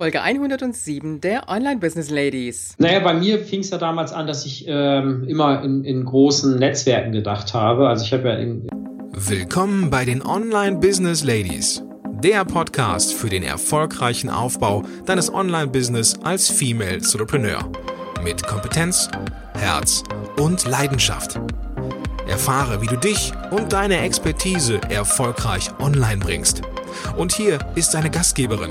Folge 107 der Online Business Ladies. Naja, bei mir fing es ja damals an, dass ich ähm, immer in, in großen Netzwerken gedacht habe. Also ich habe ja in Willkommen bei den Online Business Ladies, der Podcast für den erfolgreichen Aufbau deines Online-Business als Female Entrepreneur mit Kompetenz, Herz und Leidenschaft. Erfahre, wie du dich und deine Expertise erfolgreich online bringst. Und hier ist deine Gastgeberin,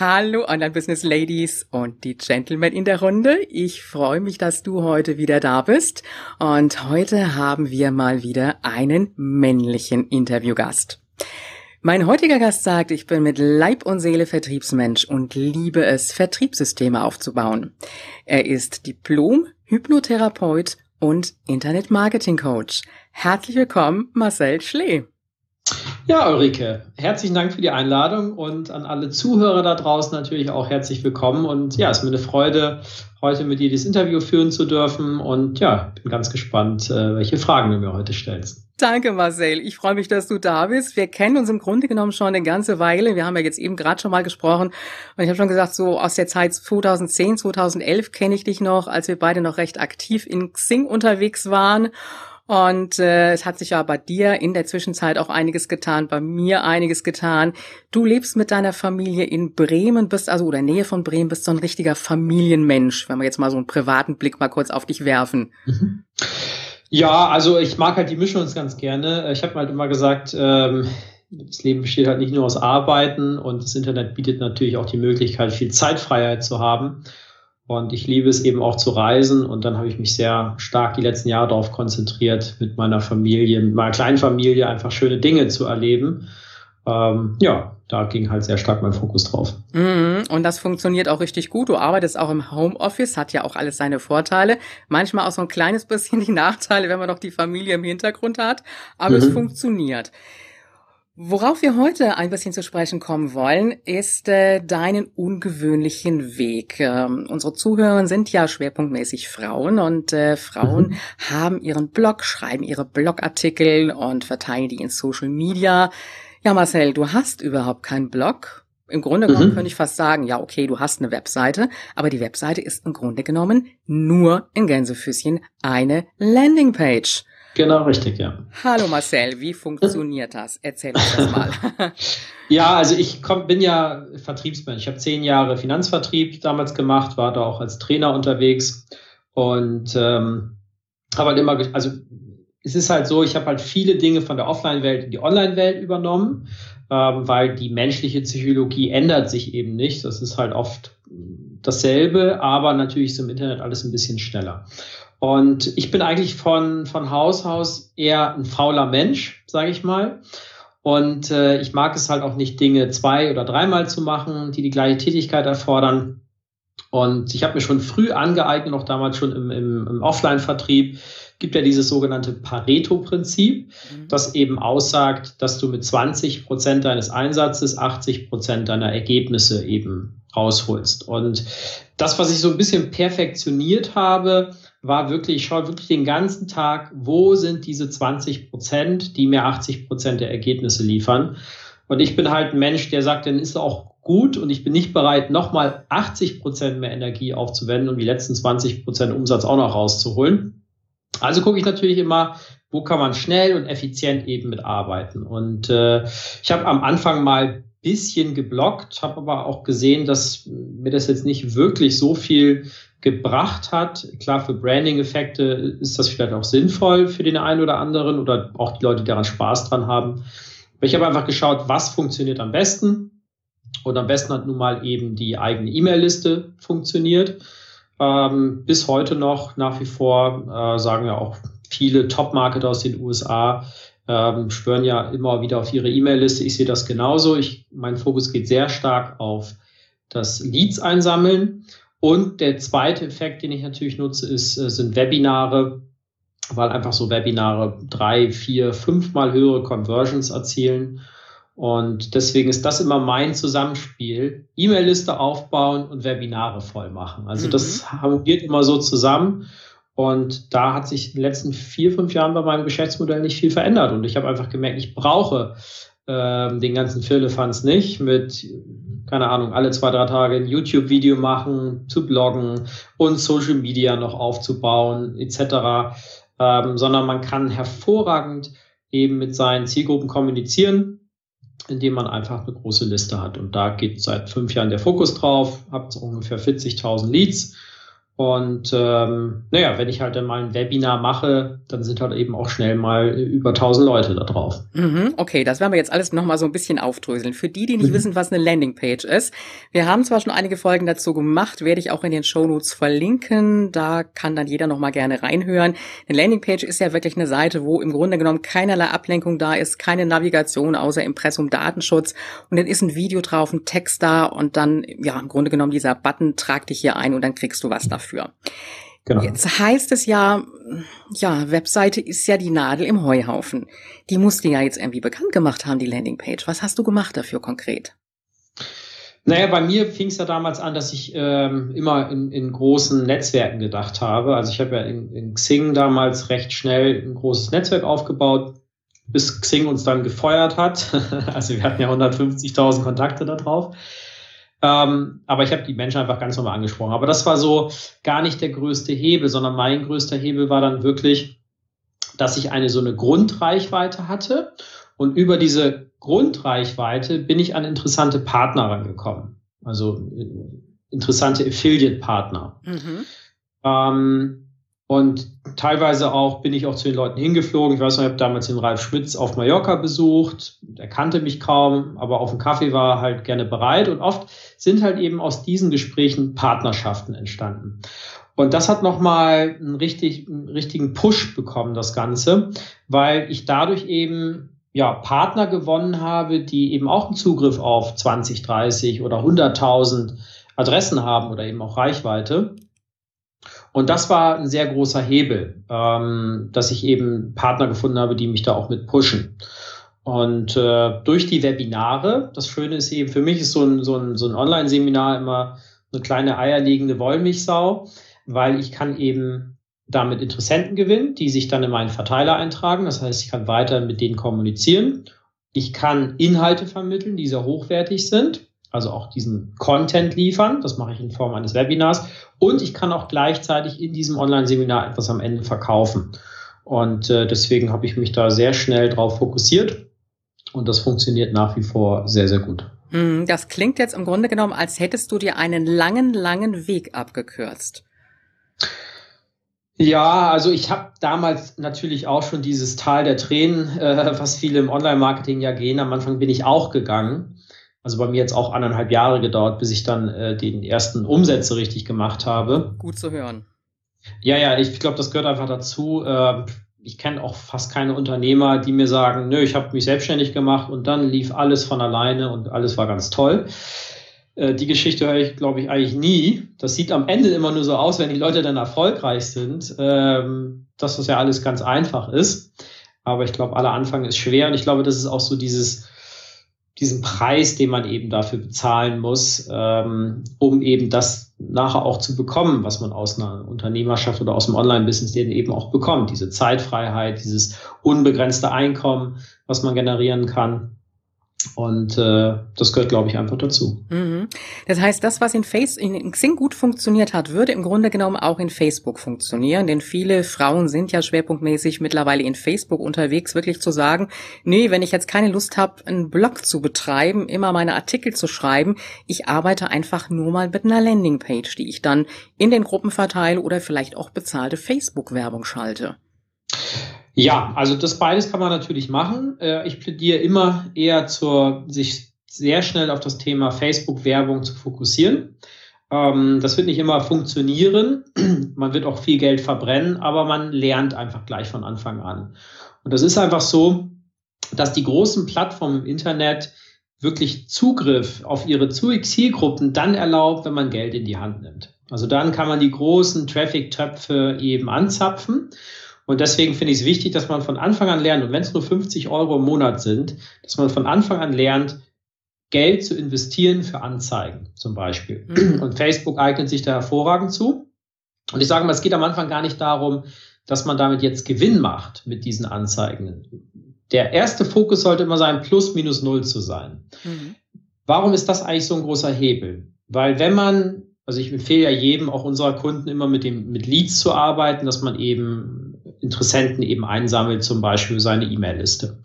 Hallo Online-Business Ladies und die Gentlemen in der Runde. Ich freue mich, dass du heute wieder da bist. Und heute haben wir mal wieder einen männlichen Interviewgast. Mein heutiger Gast sagt, ich bin mit Leib und Seele Vertriebsmensch und liebe es, Vertriebssysteme aufzubauen. Er ist Diplom, Hypnotherapeut und Internet-Marketing-Coach. Herzlich willkommen, Marcel Schlee. Ja, Ulrike, herzlichen Dank für die Einladung und an alle Zuhörer da draußen natürlich auch herzlich willkommen. Und ja, es ist mir eine Freude, heute mit dir dieses Interview führen zu dürfen. Und ja, bin ganz gespannt, äh, welche Fragen du mir heute stellst. Danke, Marcel. Ich freue mich, dass du da bist. Wir kennen uns im Grunde genommen schon eine ganze Weile. Wir haben ja jetzt eben gerade schon mal gesprochen. Und ich habe schon gesagt, so aus der Zeit 2010, 2011 kenne ich dich noch, als wir beide noch recht aktiv in Xing unterwegs waren. Und äh, es hat sich ja bei dir in der Zwischenzeit auch einiges getan, bei mir einiges getan. Du lebst mit deiner Familie in Bremen, bist also oder Nähe von Bremen, bist so ein richtiger Familienmensch, wenn wir jetzt mal so einen privaten Blick mal kurz auf dich werfen. Mhm. Ja, also ich mag halt die Mischung ganz gerne. Ich habe halt immer gesagt, ähm, das Leben besteht halt nicht nur aus Arbeiten und das Internet bietet natürlich auch die Möglichkeit, viel Zeitfreiheit zu haben. Und ich liebe es eben auch zu reisen. Und dann habe ich mich sehr stark die letzten Jahre darauf konzentriert, mit meiner Familie, mit meiner kleinen Familie einfach schöne Dinge zu erleben. Ähm, ja, da ging halt sehr stark mein Fokus drauf. Mhm, und das funktioniert auch richtig gut. Du arbeitest auch im Homeoffice, hat ja auch alles seine Vorteile. Manchmal auch so ein kleines bisschen die Nachteile, wenn man noch die Familie im Hintergrund hat. Aber mhm. es funktioniert. Worauf wir heute ein bisschen zu sprechen kommen wollen, ist äh, deinen ungewöhnlichen Weg. Ähm, unsere Zuhörer sind ja schwerpunktmäßig Frauen und äh, Frauen mhm. haben ihren Blog, schreiben ihre Blogartikel und verteilen die in Social Media. Ja, Marcel, du hast überhaupt keinen Blog. Im Grunde genommen mhm. könnte ich fast sagen, ja, okay, du hast eine Webseite, aber die Webseite ist im Grunde genommen nur in Gänsefüßchen eine Landingpage. Genau, richtig, ja. Hallo Marcel, wie funktioniert das? Erzähl uns das mal. ja, also ich komm, bin ja Vertriebsmensch. Ich habe zehn Jahre Finanzvertrieb damals gemacht, war da auch als Trainer unterwegs und ähm, habe halt immer, also es ist halt so, ich habe halt viele Dinge von der Offline-Welt in die Online-Welt übernommen, ähm, weil die menschliche Psychologie ändert sich eben nicht. Das ist halt oft dasselbe, aber natürlich ist im Internet alles ein bisschen schneller. Und ich bin eigentlich von, von Haus aus eher ein fauler Mensch, sage ich mal. Und äh, ich mag es halt auch nicht, Dinge zwei- oder dreimal zu machen, die die gleiche Tätigkeit erfordern. Und ich habe mir schon früh angeeignet, auch damals schon im, im, im Offline-Vertrieb, gibt ja dieses sogenannte Pareto-Prinzip, mhm. das eben aussagt, dass du mit 20 Prozent deines Einsatzes 80 Prozent deiner Ergebnisse eben rausholst. Und das, was ich so ein bisschen perfektioniert habe, war wirklich, ich schaue wirklich den ganzen Tag, wo sind diese 20 Prozent, die mir 80 Prozent der Ergebnisse liefern. Und ich bin halt ein Mensch, der sagt, dann ist auch gut und ich bin nicht bereit, nochmal 80 Prozent mehr Energie aufzuwenden und die letzten 20 Prozent Umsatz auch noch rauszuholen. Also gucke ich natürlich immer, wo kann man schnell und effizient eben mitarbeiten. Und äh, ich habe am Anfang mal bisschen geblockt, habe aber auch gesehen, dass mir das jetzt nicht wirklich so viel gebracht hat. Klar, für Branding-Effekte ist das vielleicht auch sinnvoll für den einen oder anderen oder auch die Leute, die daran Spaß dran haben. Aber ich habe einfach geschaut, was funktioniert am besten. Und am besten hat nun mal eben die eigene E-Mail-Liste funktioniert. Ähm, bis heute noch nach wie vor äh, sagen ja auch viele Top-Marketer aus den USA, ähm, schwören ja immer wieder auf ihre E-Mail-Liste. Ich sehe das genauso. Ich, mein Fokus geht sehr stark auf das Leads einsammeln. Und der zweite Effekt, den ich natürlich nutze, ist, äh, sind Webinare, weil einfach so Webinare drei, vier, fünfmal höhere Conversions erzielen. Und deswegen ist das immer mein Zusammenspiel. E-Mail-Liste aufbauen und Webinare voll machen. Also mhm. das harmoniert immer so zusammen. Und da hat sich in den letzten vier, fünf Jahren bei meinem Geschäftsmodell nicht viel verändert. Und ich habe einfach gemerkt, ich brauche ähm, den ganzen Firlefanz nicht mit, keine Ahnung, alle zwei, drei Tage ein YouTube-Video machen, zu bloggen und Social Media noch aufzubauen, etc. Ähm, sondern man kann hervorragend eben mit seinen Zielgruppen kommunizieren indem man einfach eine große Liste hat. Und da geht seit fünf Jahren der Fokus drauf, habt ungefähr 40.000 Leads und ähm, naja, wenn ich halt dann mal ein Webinar mache, dann sind halt eben auch schnell mal über 1000 Leute da drauf. Mhm, okay, das werden wir jetzt alles nochmal so ein bisschen aufdröseln. Für die, die nicht mhm. wissen, was eine Landingpage ist, wir haben zwar schon einige Folgen dazu gemacht, werde ich auch in den Shownotes verlinken. Da kann dann jeder nochmal gerne reinhören. Eine Landingpage ist ja wirklich eine Seite, wo im Grunde genommen keinerlei Ablenkung da ist, keine Navigation außer Impressum Datenschutz und dann ist ein Video drauf, ein Text da und dann, ja, im Grunde genommen dieser Button, trag dich hier ein und dann kriegst du was dafür dafür. Genau. Jetzt heißt es ja, ja, Webseite ist ja die Nadel im Heuhaufen. Die musst du ja jetzt irgendwie bekannt gemacht haben, die Landingpage. Was hast du gemacht dafür konkret? Naja, bei mir fing es ja damals an, dass ich ähm, immer in, in großen Netzwerken gedacht habe. Also ich habe ja in, in Xing damals recht schnell ein großes Netzwerk aufgebaut, bis Xing uns dann gefeuert hat. also wir hatten ja 150.000 Kontakte da drauf. Ähm, aber ich habe die Menschen einfach ganz normal angesprochen. Aber das war so gar nicht der größte Hebel, sondern mein größter Hebel war dann wirklich, dass ich eine so eine Grundreichweite hatte. Und über diese Grundreichweite bin ich an interessante Partner rangekommen. Also äh, interessante Affiliate-Partner. Mhm. Ähm, und teilweise auch bin ich auch zu den Leuten hingeflogen. Ich weiß noch, ich habe damals den Ralf Schmitz auf Mallorca besucht. Er kannte mich kaum, aber auf dem Kaffee war halt gerne bereit. Und oft sind halt eben aus diesen Gesprächen Partnerschaften entstanden. Und das hat nochmal einen, richtig, einen richtigen Push bekommen, das Ganze, weil ich dadurch eben ja, Partner gewonnen habe, die eben auch einen Zugriff auf 20, 30 oder 100.000 Adressen haben oder eben auch Reichweite. Und das war ein sehr großer Hebel, ähm, dass ich eben Partner gefunden habe, die mich da auch mit pushen. Und äh, durch die Webinare, das Schöne ist eben, für mich ist so ein, so ein, so ein Online-Seminar immer eine kleine eierlegende Wollmilchsau, weil ich kann eben damit Interessenten gewinnen, die sich dann in meinen Verteiler eintragen. Das heißt, ich kann weiter mit denen kommunizieren. Ich kann Inhalte vermitteln, die sehr hochwertig sind also auch diesen Content liefern. Das mache ich in Form eines Webinars. Und ich kann auch gleichzeitig in diesem Online-Seminar etwas am Ende verkaufen. Und äh, deswegen habe ich mich da sehr schnell drauf fokussiert. Und das funktioniert nach wie vor sehr, sehr gut. Hm, das klingt jetzt im Grunde genommen, als hättest du dir einen langen, langen Weg abgekürzt. Ja, also ich habe damals natürlich auch schon dieses Tal der Tränen, äh, was viele im Online-Marketing ja gehen. Am Anfang bin ich auch gegangen. Also bei mir jetzt auch anderthalb Jahre gedauert, bis ich dann äh, den ersten Umsätze richtig gemacht habe. Gut zu hören. Ja, ja, ich glaube, das gehört einfach dazu. Äh, ich kenne auch fast keine Unternehmer, die mir sagen, nö, ich habe mich selbstständig gemacht und dann lief alles von alleine und alles war ganz toll. Äh, die Geschichte höre ich, glaube ich, eigentlich nie. Das sieht am Ende immer nur so aus, wenn die Leute dann erfolgreich sind, ähm, dass das ja alles ganz einfach ist. Aber ich glaube, aller Anfang ist schwer und ich glaube, das ist auch so dieses, diesen Preis, den man eben dafür bezahlen muss, ähm, um eben das nachher auch zu bekommen, was man aus einer Unternehmerschaft oder aus dem Online-Business eben auch bekommt. Diese Zeitfreiheit, dieses unbegrenzte Einkommen, was man generieren kann. Und äh, das gehört, glaube ich, einfach dazu. Mhm. Das heißt, das, was in, Face in Xing gut funktioniert hat, würde im Grunde genommen auch in Facebook funktionieren. Denn viele Frauen sind ja schwerpunktmäßig mittlerweile in Facebook unterwegs, wirklich zu sagen, nee, wenn ich jetzt keine Lust habe, einen Blog zu betreiben, immer meine Artikel zu schreiben, ich arbeite einfach nur mal mit einer Landingpage, die ich dann in den Gruppen verteile oder vielleicht auch bezahlte Facebook-Werbung schalte. Ja, also das beides kann man natürlich machen. Äh, ich plädiere immer eher zur, sich sehr schnell auf das Thema Facebook-Werbung zu fokussieren. Ähm, das wird nicht immer funktionieren. Man wird auch viel Geld verbrennen, aber man lernt einfach gleich von Anfang an. Und das ist einfach so, dass die großen Plattformen im Internet wirklich Zugriff auf ihre Zielgruppen dann erlaubt, wenn man Geld in die Hand nimmt. Also dann kann man die großen Traffic-Töpfe eben anzapfen. Und deswegen finde ich es wichtig, dass man von Anfang an lernt, und wenn es nur 50 Euro im Monat sind, dass man von Anfang an lernt, Geld zu investieren für Anzeigen zum Beispiel. Mhm. Und Facebook eignet sich da hervorragend zu. Und ich sage mal, es geht am Anfang gar nicht darum, dass man damit jetzt Gewinn macht mit diesen Anzeigen. Der erste Fokus sollte immer sein, plus minus null zu sein. Mhm. Warum ist das eigentlich so ein großer Hebel? Weil wenn man, also ich empfehle ja jedem, auch unserer Kunden immer mit dem, mit Leads zu arbeiten, dass man eben Interessenten eben einsammelt, zum Beispiel seine E-Mail-Liste.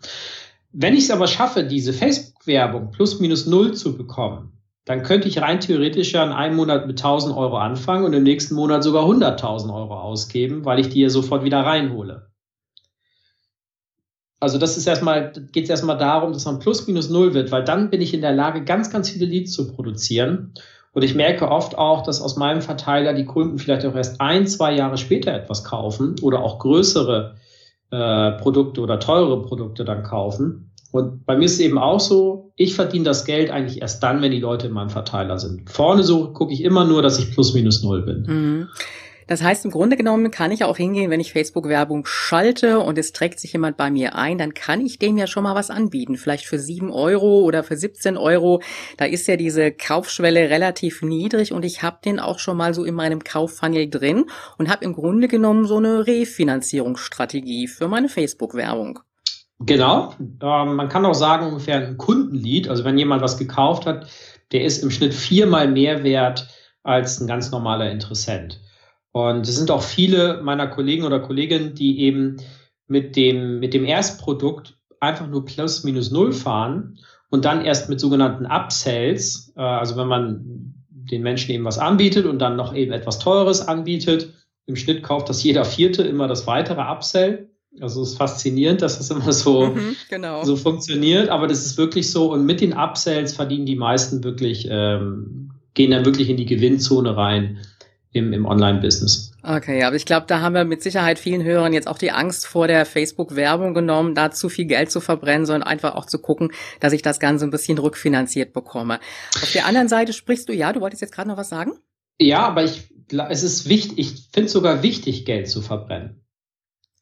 Wenn ich es aber schaffe, diese Facebook-Werbung plus minus null zu bekommen, dann könnte ich rein theoretisch ja in einem Monat mit 1000 Euro anfangen und im nächsten Monat sogar 100.000 Euro ausgeben, weil ich die ja sofort wieder reinhole. Also das ist erstmal, geht es erstmal darum, dass man plus minus null wird, weil dann bin ich in der Lage, ganz, ganz viele Leads zu produzieren. Und ich merke oft auch, dass aus meinem Verteiler die Kunden vielleicht auch erst ein, zwei Jahre später etwas kaufen oder auch größere äh, Produkte oder teure Produkte dann kaufen. Und bei mir ist es eben auch so, ich verdiene das Geld eigentlich erst dann, wenn die Leute in meinem Verteiler sind. Vorne so gucke ich immer nur, dass ich plus minus null bin. Mhm. Das heißt, im Grunde genommen kann ich auch hingehen, wenn ich Facebook-Werbung schalte und es trägt sich jemand bei mir ein, dann kann ich dem ja schon mal was anbieten. Vielleicht für sieben Euro oder für 17 Euro. Da ist ja diese Kaufschwelle relativ niedrig und ich habe den auch schon mal so in meinem Kauffunnel drin und habe im Grunde genommen so eine Refinanzierungsstrategie für meine Facebook-Werbung. Genau. Ähm, man kann auch sagen, ungefähr ein Kundenlied, also wenn jemand was gekauft hat, der ist im Schnitt viermal mehr wert als ein ganz normaler Interessent. Und es sind auch viele meiner Kollegen oder Kolleginnen, die eben mit dem, mit dem Erstprodukt einfach nur plus minus null fahren und dann erst mit sogenannten Upsells, äh, also wenn man den Menschen eben was anbietet und dann noch eben etwas Teures anbietet, im Schnitt kauft das jeder Vierte immer das weitere Upsell. Also es ist faszinierend, dass das immer so, mhm, genau. so funktioniert, aber das ist wirklich so. Und mit den Upsells verdienen die meisten wirklich, ähm, gehen dann wirklich in die Gewinnzone rein im, im Online-Business. Okay, aber ich glaube, da haben wir mit Sicherheit vielen Hörern jetzt auch die Angst vor der Facebook-Werbung genommen, da zu viel Geld zu verbrennen, sondern einfach auch zu gucken, dass ich das Ganze ein bisschen rückfinanziert bekomme. Auf der anderen Seite sprichst du, ja, du wolltest jetzt gerade noch was sagen? Ja, aber ich, es ist wichtig, ich finde es sogar wichtig, Geld zu verbrennen.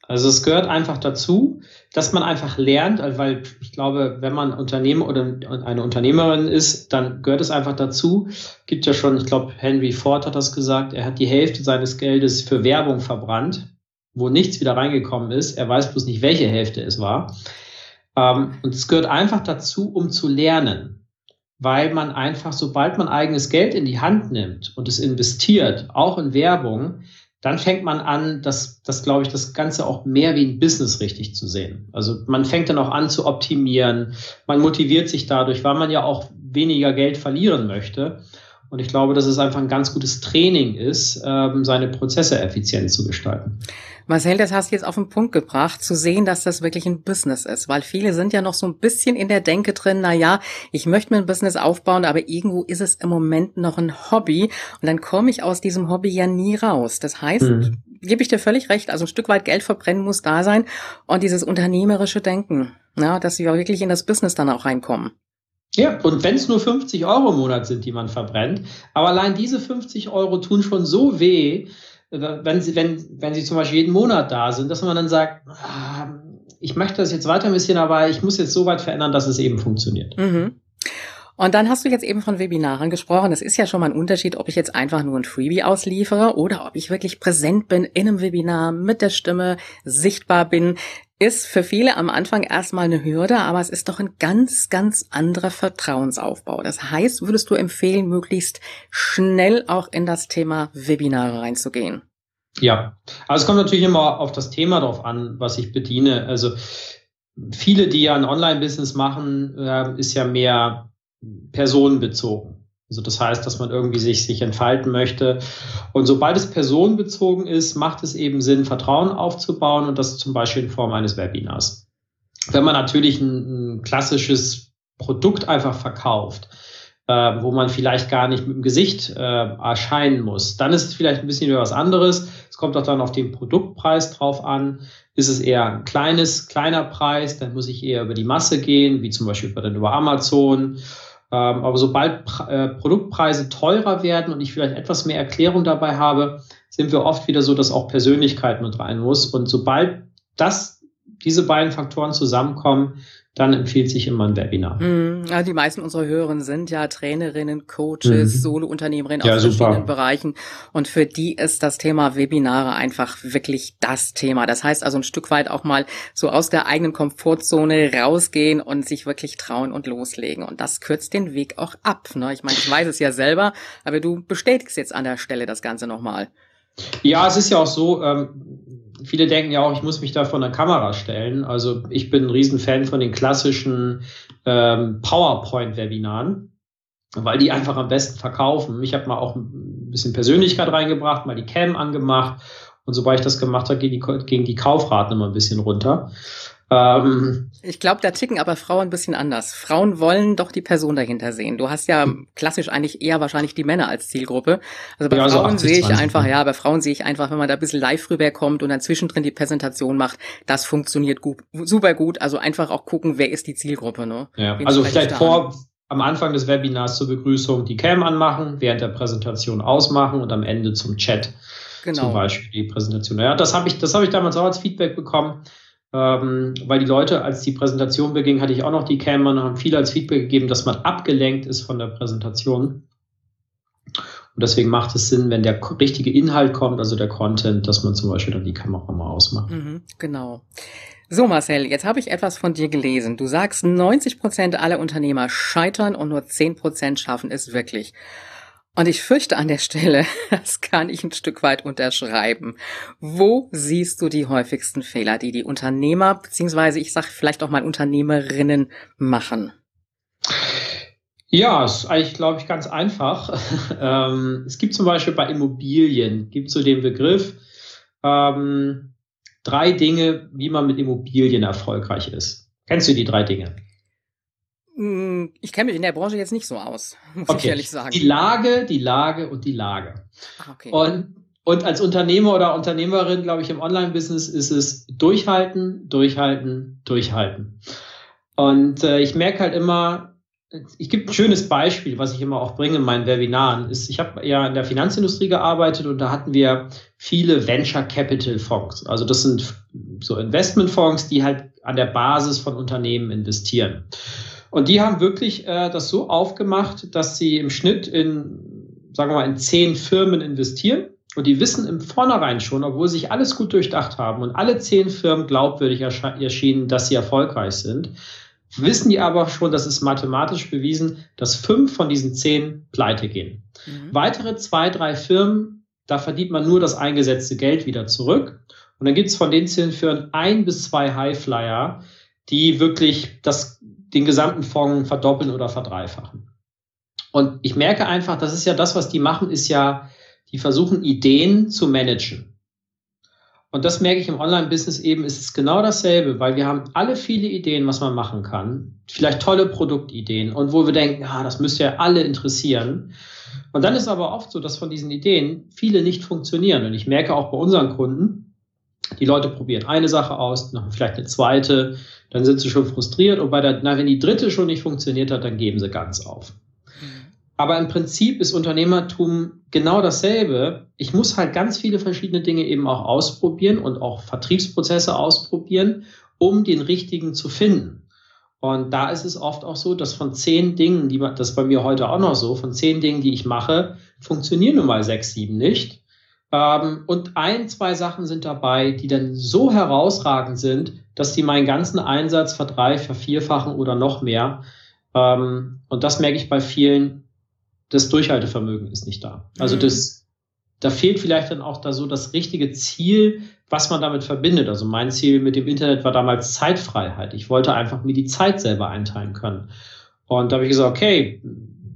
Also es gehört einfach dazu, dass man einfach lernt, weil ich glaube, wenn man Unternehmer oder eine Unternehmerin ist, dann gehört es einfach dazu. Gibt ja schon, ich glaube, Henry Ford hat das gesagt, er hat die Hälfte seines Geldes für Werbung verbrannt, wo nichts wieder reingekommen ist. Er weiß bloß nicht, welche Hälfte es war. Ähm, und es gehört einfach dazu, um zu lernen, weil man einfach, sobald man eigenes Geld in die Hand nimmt und es investiert, auch in Werbung, dann fängt man an, das, das glaube ich, das Ganze auch mehr wie ein Business richtig zu sehen. Also man fängt dann auch an zu optimieren, man motiviert sich dadurch, weil man ja auch weniger Geld verlieren möchte. Und ich glaube, dass es einfach ein ganz gutes Training ist, ähm, seine Prozesse effizient zu gestalten. Marcel, das hast du jetzt auf den Punkt gebracht, zu sehen, dass das wirklich ein Business ist, weil viele sind ja noch so ein bisschen in der Denke drin, na ja, ich möchte mir ein Business aufbauen, aber irgendwo ist es im Moment noch ein Hobby und dann komme ich aus diesem Hobby ja nie raus. Das heißt, mhm. gebe ich dir völlig recht, also ein Stück weit Geld verbrennen muss da sein und dieses unternehmerische Denken, na, dass wir wirklich in das Business dann auch reinkommen. Ja, und wenn es nur 50 Euro im Monat sind, die man verbrennt, aber allein diese 50 Euro tun schon so weh, wenn sie, wenn, wenn sie zum Beispiel jeden Monat da sind, dass man dann sagt, ah, ich möchte das jetzt weiter ein bisschen, aber ich muss jetzt so weit verändern, dass es eben funktioniert. Mhm. Und dann hast du jetzt eben von Webinaren gesprochen. Es ist ja schon mal ein Unterschied, ob ich jetzt einfach nur ein Freebie ausliefere oder ob ich wirklich präsent bin in einem Webinar mit der Stimme, sichtbar bin ist für viele am Anfang erstmal eine Hürde, aber es ist doch ein ganz, ganz anderer Vertrauensaufbau. Das heißt, würdest du empfehlen, möglichst schnell auch in das Thema Webinare reinzugehen? Ja, also es kommt natürlich immer auf das Thema drauf an, was ich bediene. Also viele, die ja ein Online-Business machen, äh, ist ja mehr personenbezogen. Also das heißt, dass man irgendwie sich, sich entfalten möchte. Und sobald es personenbezogen ist, macht es eben Sinn, Vertrauen aufzubauen und das zum Beispiel in Form eines Webinars. Wenn man natürlich ein, ein klassisches Produkt einfach verkauft, äh, wo man vielleicht gar nicht mit dem Gesicht äh, erscheinen muss, dann ist es vielleicht ein bisschen was anderes. Es kommt auch dann auf den Produktpreis drauf an. Ist es eher ein kleines, kleiner Preis, dann muss ich eher über die Masse gehen, wie zum Beispiel über, über Amazon aber sobald äh, Produktpreise teurer werden und ich vielleicht etwas mehr Erklärung dabei habe, sind wir oft wieder so, dass auch Persönlichkeit mit rein muss. Und sobald das, diese beiden Faktoren zusammenkommen, dann empfiehlt sich immer ein Webinar. Mm, ja, die meisten unserer Hörerinnen sind ja Trainerinnen, Coaches, mhm. Solo-Unternehmerinnen ja, aus super. verschiedenen Bereichen. Und für die ist das Thema Webinare einfach wirklich das Thema. Das heißt also ein Stück weit auch mal so aus der eigenen Komfortzone rausgehen und sich wirklich trauen und loslegen. Und das kürzt den Weg auch ab. Ne? Ich meine, ich weiß es ja selber, aber du bestätigst jetzt an der Stelle das Ganze nochmal. Ja, es ist ja auch so, ähm, viele denken ja auch, ich muss mich da vor einer Kamera stellen. Also ich bin ein Riesenfan von den klassischen ähm, PowerPoint-Webinaren, weil die einfach am besten verkaufen. Ich habe mal auch ein bisschen Persönlichkeit reingebracht, mal die Cam angemacht und sobald ich das gemacht habe, gingen die, gingen die Kaufraten immer ein bisschen runter. Ähm, ich glaube, da ticken aber Frauen ein bisschen anders. Frauen wollen doch die Person dahinter sehen. Du hast ja klassisch eigentlich eher wahrscheinlich die Männer als Zielgruppe. Also bei ja, Frauen so sehe ich einfach, ja, bei Frauen sehe ich einfach, wenn man da ein bisschen live rüberkommt und dann zwischendrin die Präsentation macht, das funktioniert gut, super gut. Also einfach auch gucken, wer ist die Zielgruppe. Ne? Ja, also vielleicht vor, am Anfang des Webinars zur Begrüßung die Cam anmachen, während der Präsentation ausmachen und am Ende zum Chat genau. zum Beispiel die Präsentation. Ja, das habe ich, das habe ich damals auch als Feedback bekommen ähm, weil die Leute, als die Präsentation beging, hatte ich auch noch die Cam und haben viele als Feedback gegeben, dass man abgelenkt ist von der Präsentation. Und deswegen macht es Sinn, wenn der richtige Inhalt kommt, also der Content, dass man zum Beispiel dann die Kamera mal ausmacht. Mhm, genau. So, Marcel, jetzt habe ich etwas von dir gelesen. Du sagst, 90 Prozent aller Unternehmer scheitern und nur 10 Prozent schaffen es wirklich. Und ich fürchte an der Stelle, das kann ich ein Stück weit unterschreiben. Wo siehst du die häufigsten Fehler, die die Unternehmer, beziehungsweise ich sage vielleicht auch mal Unternehmerinnen machen? Ja, ist eigentlich, glaube ich, ganz einfach. ähm, es gibt zum Beispiel bei Immobilien, gibt so den Begriff, ähm, drei Dinge, wie man mit Immobilien erfolgreich ist. Kennst du die drei Dinge? Hm, ich kenne mich in der Branche jetzt nicht so aus, muss okay. ich ehrlich sagen. Die Lage, die Lage und die Lage. Ach, okay. Und, und als Unternehmer oder Unternehmerin, glaube ich, im Online-Business ist es durchhalten, durchhalten, durchhalten. Und äh, ich merke halt immer, ich gebe ein schönes Beispiel, was ich immer auch bringe in meinen Webinaren, ist, ich habe ja in der Finanzindustrie gearbeitet und da hatten wir viele Venture Capital Fonds. Also das sind so Investmentfonds, die halt an der Basis von Unternehmen investieren. Und die haben wirklich äh, das so aufgemacht, dass sie im Schnitt in, sagen wir mal, in zehn Firmen investieren. Und die wissen im Vornherein schon, obwohl sie sich alles gut durchdacht haben und alle zehn Firmen glaubwürdig erschienen, dass sie erfolgreich sind, wissen die aber schon, das ist mathematisch bewiesen, dass fünf von diesen zehn pleite gehen. Mhm. Weitere zwei, drei Firmen, da verdient man nur das eingesetzte Geld wieder zurück. Und dann gibt es von den zehn Firmen ein bis zwei Highflyer, die wirklich das den gesamten Fonds verdoppeln oder verdreifachen. Und ich merke einfach, das ist ja das, was die machen, ist ja, die versuchen Ideen zu managen. Und das merke ich im Online-Business eben, ist es genau dasselbe, weil wir haben alle viele Ideen, was man machen kann. Vielleicht tolle Produktideen und wo wir denken, ja, das müsste ja alle interessieren. Und dann ist aber oft so, dass von diesen Ideen viele nicht funktionieren. Und ich merke auch bei unseren Kunden, die Leute probieren eine Sache aus, noch vielleicht eine zweite, dann sind sie schon frustriert und bei der, na, wenn die dritte schon nicht funktioniert hat, dann geben sie ganz auf. Mhm. Aber im Prinzip ist Unternehmertum genau dasselbe. Ich muss halt ganz viele verschiedene Dinge eben auch ausprobieren und auch Vertriebsprozesse ausprobieren, um den richtigen zu finden. Und da ist es oft auch so, dass von zehn Dingen, die das ist bei mir heute auch noch so, von zehn Dingen, die ich mache, funktionieren nun mal sechs, sieben nicht. Ähm, und ein, zwei Sachen sind dabei, die dann so herausragend sind, dass die meinen ganzen Einsatz verdrei, vervierfachen oder noch mehr. Ähm, und das merke ich bei vielen, das Durchhaltevermögen ist nicht da. Also mhm. das, da fehlt vielleicht dann auch da so das richtige Ziel, was man damit verbindet. Also mein Ziel mit dem Internet war damals Zeitfreiheit. Ich wollte einfach mir die Zeit selber einteilen können. Und da habe ich gesagt, okay,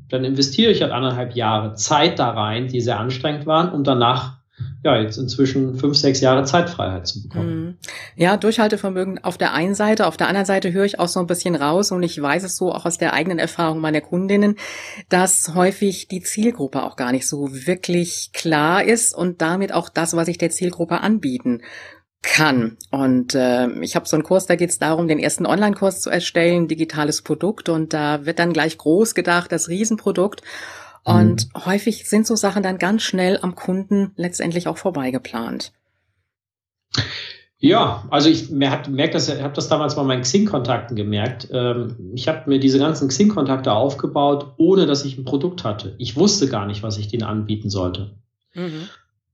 dann investiere ich halt anderthalb Jahre Zeit da rein, die sehr anstrengend waren, um danach ja, jetzt inzwischen fünf, sechs Jahre Zeitfreiheit zu bekommen. Mhm. Ja, Durchhaltevermögen auf der einen Seite, auf der anderen Seite höre ich auch so ein bisschen raus und ich weiß es so auch aus der eigenen Erfahrung meiner Kundinnen, dass häufig die Zielgruppe auch gar nicht so wirklich klar ist und damit auch das, was ich der Zielgruppe anbieten kann. Und äh, ich habe so einen Kurs, da geht es darum, den ersten Online-Kurs zu erstellen, digitales Produkt. Und da wird dann gleich groß gedacht, das Riesenprodukt. Und mhm. häufig sind so Sachen dann ganz schnell am Kunden letztendlich auch vorbeigeplant. Ja, also ich merke das, habe das damals bei meinen Xing-Kontakten gemerkt. Ähm, ich habe mir diese ganzen Xing-Kontakte aufgebaut, ohne dass ich ein Produkt hatte. Ich wusste gar nicht, was ich denen anbieten sollte. Mhm.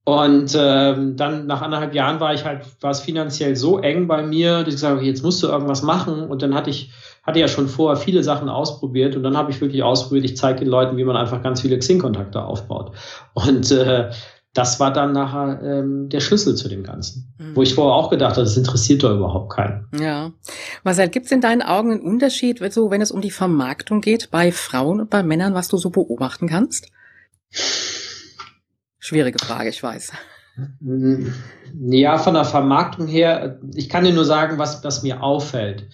Und ähm, dann nach anderthalb Jahren war ich halt, war es finanziell so eng bei mir, dass ich gesagt habe, jetzt musst du irgendwas machen. Und dann hatte ich, hatte ja schon vorher viele Sachen ausprobiert und dann habe ich wirklich ausprobiert, ich zeige den Leuten, wie man einfach ganz viele Xing-Kontakte aufbaut. Und äh, das war dann nachher ähm, der Schlüssel zu dem Ganzen. Mhm. Wo ich vorher auch gedacht habe, das interessiert doch überhaupt keinen. Ja. Marcel, gibt es in deinen Augen einen Unterschied, so, wenn es um die Vermarktung geht, bei Frauen und bei Männern, was du so beobachten kannst? Schwierige Frage, ich weiß. Ja, von der Vermarktung her, ich kann dir nur sagen, was, was mir auffällt.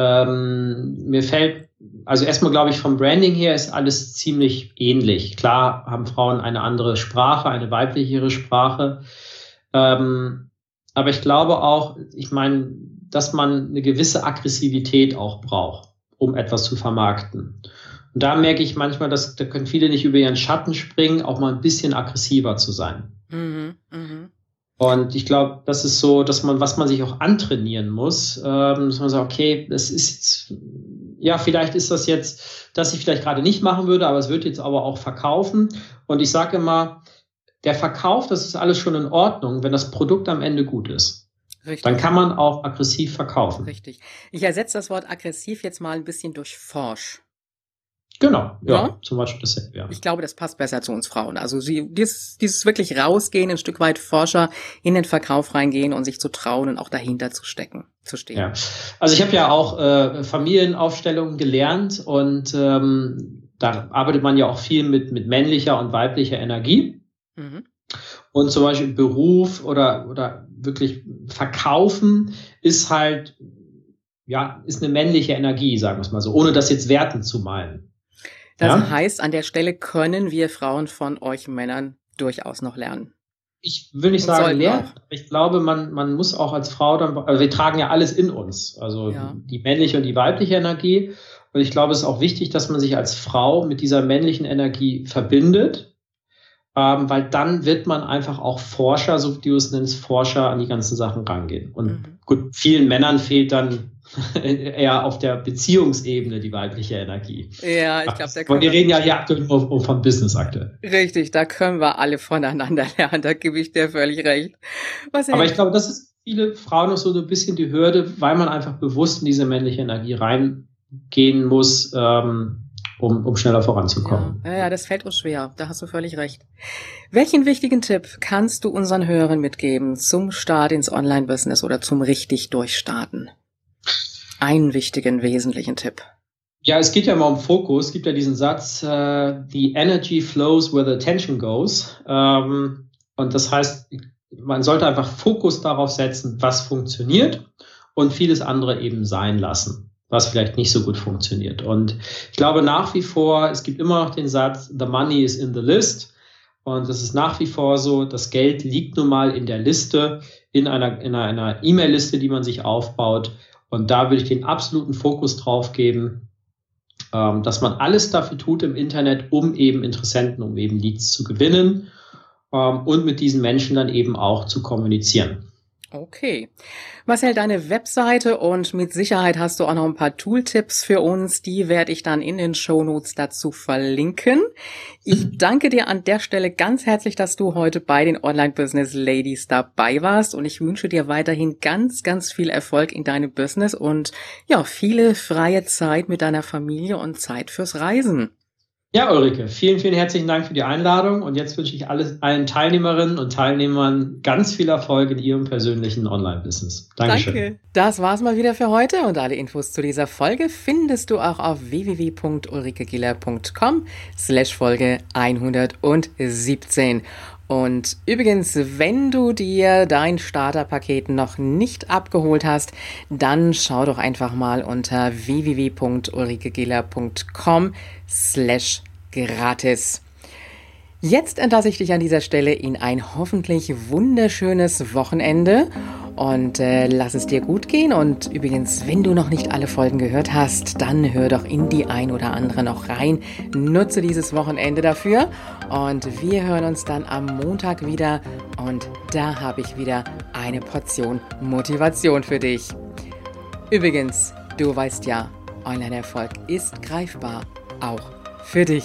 Ähm, mir fällt, also erstmal glaube ich, vom Branding her ist alles ziemlich ähnlich. Klar haben Frauen eine andere Sprache, eine weiblichere Sprache. Ähm, aber ich glaube auch, ich meine, dass man eine gewisse Aggressivität auch braucht, um etwas zu vermarkten. Und da merke ich manchmal, dass da können viele nicht über ihren Schatten springen, auch mal ein bisschen aggressiver zu sein. Mhm, mh. Und ich glaube, das ist so, dass man, was man sich auch antrainieren muss, ähm, dass man sagt, okay, das ist, ja, vielleicht ist das jetzt, dass ich vielleicht gerade nicht machen würde, aber es wird jetzt aber auch verkaufen. Und ich sage immer, der Verkauf, das ist alles schon in Ordnung, wenn das Produkt am Ende gut ist. Richtig. Dann kann man auch aggressiv verkaufen. Richtig. Ich ersetze das Wort aggressiv jetzt mal ein bisschen durch forsch. Genau, ja, ja, zum Beispiel das, ja. Ich glaube, das passt besser zu uns Frauen. Also sie, dieses, dieses wirklich rausgehen, ein Stück weit Forscher in den Verkauf reingehen und sich zu trauen und auch dahinter zu stecken, zu stehen. Ja. Also ich habe ja auch äh, Familienaufstellungen gelernt und ähm, da arbeitet man ja auch viel mit, mit männlicher und weiblicher Energie. Mhm. Und zum Beispiel Beruf oder, oder wirklich Verkaufen ist halt, ja, ist eine männliche Energie, sagen wir es mal so, ohne das jetzt werten zu meinen. Das ja? heißt, an der Stelle können wir Frauen von euch Männern durchaus noch lernen. Ich will nicht sagen lernen. Ich glaube, man, man muss auch als Frau dann, also wir tragen ja alles in uns. Also ja. die männliche und die weibliche Energie. Und ich glaube, es ist auch wichtig, dass man sich als Frau mit dieser männlichen Energie verbindet, ähm, weil dann wird man einfach auch Forscher, so wie du es nennst, Forscher an die ganzen Sachen rangehen. Und mhm. gut, vielen Männern fehlt dann eher auf der Beziehungsebene die weibliche Energie. Ja, ich glaube, da können wir reden ja hier aktuell nur von Business aktuell. Richtig, da können wir alle voneinander lernen, da gebe ich dir völlig recht. Was Aber ich glaube, das ist viele Frauen noch so ein bisschen die Hürde, weil man einfach bewusst in diese männliche Energie reingehen muss, ähm, um, um schneller voranzukommen. Ja, ja, das fällt uns schwer, da hast du völlig recht. Welchen wichtigen Tipp kannst du unseren Hörern mitgeben zum Start ins Online-Business oder zum richtig Durchstarten? Einen wichtigen, wesentlichen Tipp? Ja, es geht ja immer um Fokus. Es gibt ja diesen Satz, uh, the energy flows where the attention goes. Ähm, und das heißt, man sollte einfach Fokus darauf setzen, was funktioniert und vieles andere eben sein lassen, was vielleicht nicht so gut funktioniert. Und ich glaube nach wie vor, es gibt immer noch den Satz, the money is in the list. Und das ist nach wie vor so, das Geld liegt nun mal in der Liste, in einer in einer E-Mail-Liste, die man sich aufbaut. Und da würde ich den absoluten Fokus drauf geben, ähm, dass man alles dafür tut im Internet, um eben Interessenten, um eben Leads zu gewinnen ähm, und mit diesen Menschen dann eben auch zu kommunizieren. Okay. Marcel, deine Webseite und mit Sicherheit hast du auch noch ein paar Tooltips für uns. Die werde ich dann in den Shownotes dazu verlinken. Ich danke dir an der Stelle ganz herzlich, dass du heute bei den Online Business Ladies dabei warst und ich wünsche dir weiterhin ganz, ganz viel Erfolg in deinem Business und ja, viele freie Zeit mit deiner Familie und Zeit fürs Reisen. Ja, Ulrike, vielen, vielen herzlichen Dank für die Einladung und jetzt wünsche ich alles, allen Teilnehmerinnen und Teilnehmern ganz viel Erfolg in ihrem persönlichen Online-Business. Dankeschön. Danke. Das war's mal wieder für heute und alle Infos zu dieser Folge findest du auch auf www.ulrikegiller.com slash Folge 117. Und übrigens, wenn du dir dein Starterpaket noch nicht abgeholt hast, dann schau doch einfach mal unter www.ulrikegiller.com slash gratis. Jetzt entlasse ich dich an dieser Stelle in ein hoffentlich wunderschönes Wochenende und äh, lass es dir gut gehen. Und übrigens, wenn du noch nicht alle Folgen gehört hast, dann hör doch in die ein oder andere noch rein. Nutze dieses Wochenende dafür und wir hören uns dann am Montag wieder und da habe ich wieder eine Portion Motivation für dich. Übrigens, du weißt ja, Online-Erfolg ist greifbar, auch für dich.